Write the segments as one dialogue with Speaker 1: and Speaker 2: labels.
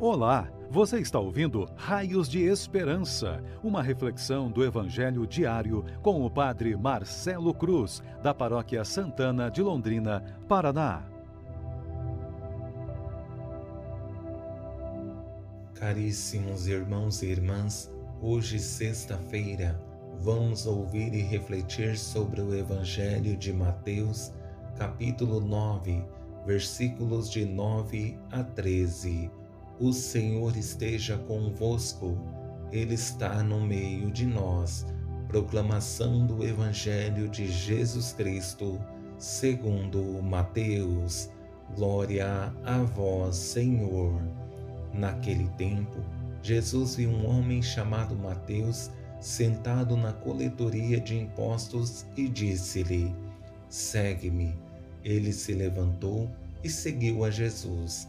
Speaker 1: Olá, você está ouvindo Raios de Esperança, uma reflexão do Evangelho diário com o Padre Marcelo Cruz, da Paróquia Santana de Londrina, Paraná.
Speaker 2: Caríssimos irmãos e irmãs, hoje, sexta-feira, vamos ouvir e refletir sobre o Evangelho de Mateus, capítulo 9, versículos de 9 a 13 o Senhor esteja convosco, Ele está no meio de nós. Proclamação do Evangelho de Jesus Cristo, segundo Mateus. Glória a vós, Senhor. Naquele tempo, Jesus viu um homem chamado Mateus sentado na coletoria de impostos e disse-lhe: Segue-me. Ele se levantou e seguiu a Jesus.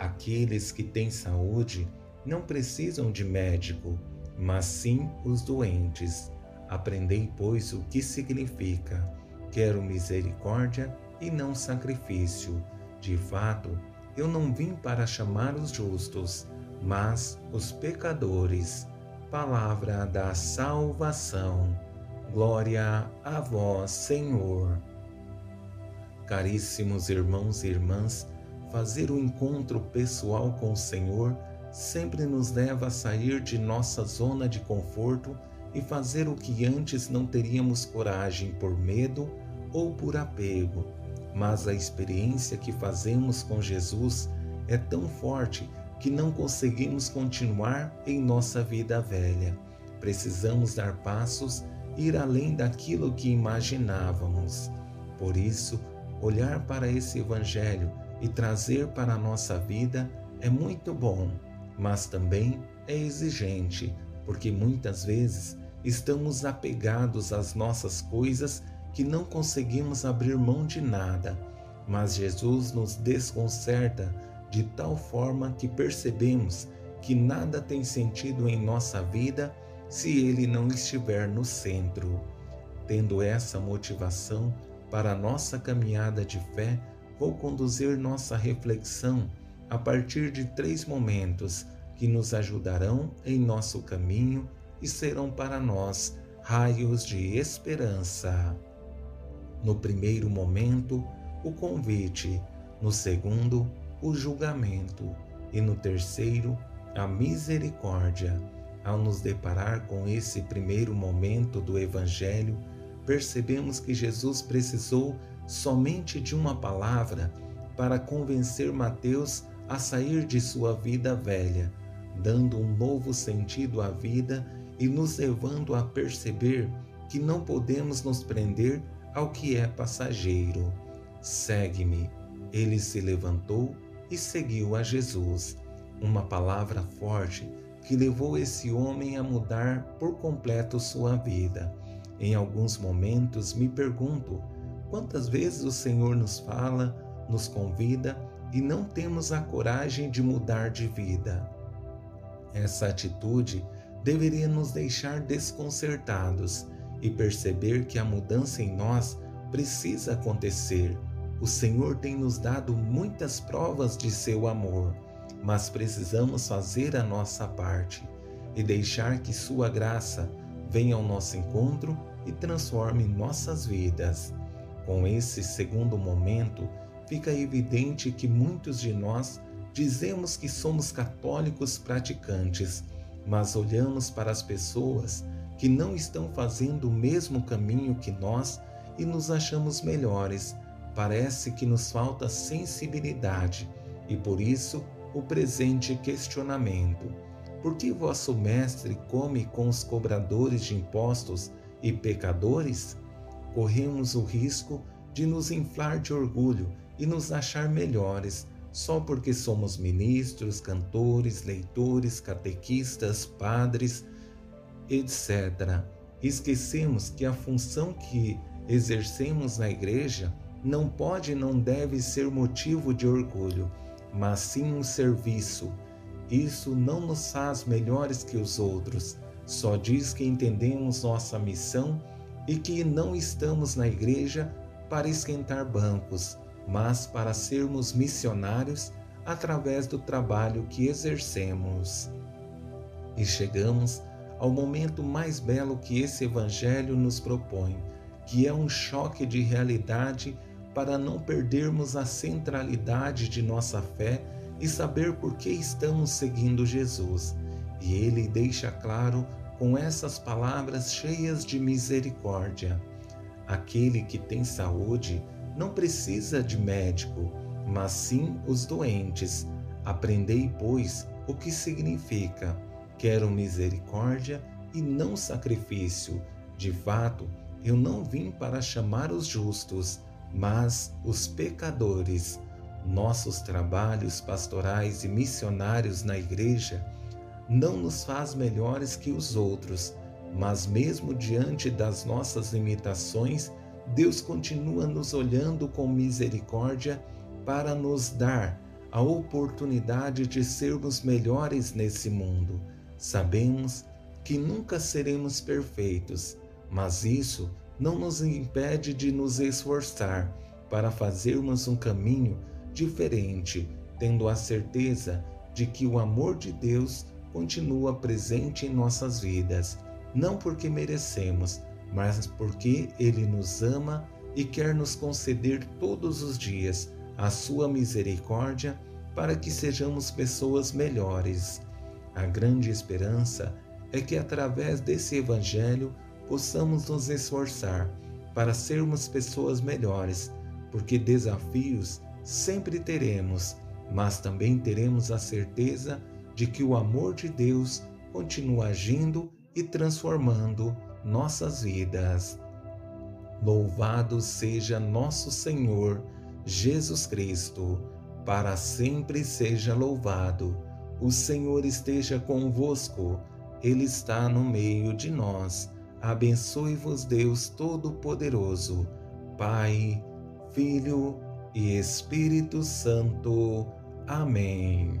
Speaker 2: Aqueles que têm saúde não precisam de médico, mas sim os doentes. Aprendei, pois, o que significa: quero misericórdia e não sacrifício. De fato, eu não vim para chamar os justos, mas os pecadores. Palavra da salvação. Glória a vós, Senhor. Caríssimos irmãos e irmãs, Fazer o encontro pessoal com o Senhor sempre nos leva a sair de nossa zona de conforto e fazer o que antes não teríamos coragem por medo ou por apego. Mas a experiência que fazemos com Jesus é tão forte que não conseguimos continuar em nossa vida velha. Precisamos dar passos e ir além daquilo que imaginávamos. Por isso, olhar para esse Evangelho e trazer para a nossa vida é muito bom, mas também é exigente, porque muitas vezes estamos apegados às nossas coisas que não conseguimos abrir mão de nada. Mas Jesus nos desconcerta de tal forma que percebemos que nada tem sentido em nossa vida se Ele não estiver no centro. Tendo essa motivação para a nossa caminhada de fé, vou conduzir nossa reflexão a partir de três momentos que nos ajudarão em nosso caminho e serão para nós raios de esperança. No primeiro momento, o convite, no segundo, o julgamento e no terceiro, a misericórdia. Ao nos deparar com esse primeiro momento do Evangelho, percebemos que Jesus precisou somente de uma palavra para convencer Mateus a sair de sua vida velha, dando um novo sentido à vida e nos levando a perceber que não podemos nos prender ao que é passageiro. Segue-me. Ele se levantou e seguiu a Jesus. Uma palavra forte que levou esse homem a mudar por completo sua vida. Em alguns momentos me pergunto Quantas vezes o Senhor nos fala, nos convida e não temos a coragem de mudar de vida? Essa atitude deveria nos deixar desconcertados e perceber que a mudança em nós precisa acontecer. O Senhor tem nos dado muitas provas de seu amor, mas precisamos fazer a nossa parte e deixar que Sua graça venha ao nosso encontro e transforme nossas vidas. Com esse segundo momento, fica evidente que muitos de nós dizemos que somos católicos praticantes, mas olhamos para as pessoas que não estão fazendo o mesmo caminho que nós e nos achamos melhores. Parece que nos falta sensibilidade e por isso o presente questionamento: por que vosso mestre come com os cobradores de impostos e pecadores? Corremos o risco de nos inflar de orgulho e nos achar melhores, só porque somos ministros, cantores, leitores, catequistas, padres, etc. Esquecemos que a função que exercemos na igreja não pode e não deve ser motivo de orgulho, mas sim um serviço. Isso não nos faz melhores que os outros, só diz que entendemos nossa missão e que não estamos na igreja para esquentar bancos, mas para sermos missionários através do trabalho que exercemos. E chegamos ao momento mais belo que esse Evangelho nos propõe, que é um choque de realidade para não perdermos a centralidade de nossa fé e saber por que estamos seguindo Jesus. E ele deixa claro com essas palavras cheias de misericórdia. Aquele que tem saúde não precisa de médico, mas sim os doentes. Aprendei, pois, o que significa: quero misericórdia e não sacrifício. De fato, eu não vim para chamar os justos, mas os pecadores. Nossos trabalhos pastorais e missionários na igreja não nos faz melhores que os outros, mas mesmo diante das nossas limitações, Deus continua nos olhando com misericórdia para nos dar a oportunidade de sermos melhores nesse mundo. Sabemos que nunca seremos perfeitos, mas isso não nos impede de nos esforçar para fazermos um caminho diferente, tendo a certeza de que o amor de Deus continua presente em nossas vidas, não porque merecemos, mas porque Ele nos ama e quer nos conceder todos os dias a Sua misericórdia para que sejamos pessoas melhores. A grande esperança é que através desse Evangelho possamos nos esforçar para sermos pessoas melhores, porque desafios sempre teremos, mas também teremos a certeza de que o amor de Deus continua agindo e transformando nossas vidas. Louvado seja nosso Senhor Jesus Cristo, para sempre seja louvado. O Senhor esteja convosco, Ele está no meio de nós. Abençoe-vos, Deus Todo-Poderoso, Pai, Filho e Espírito Santo. Amém.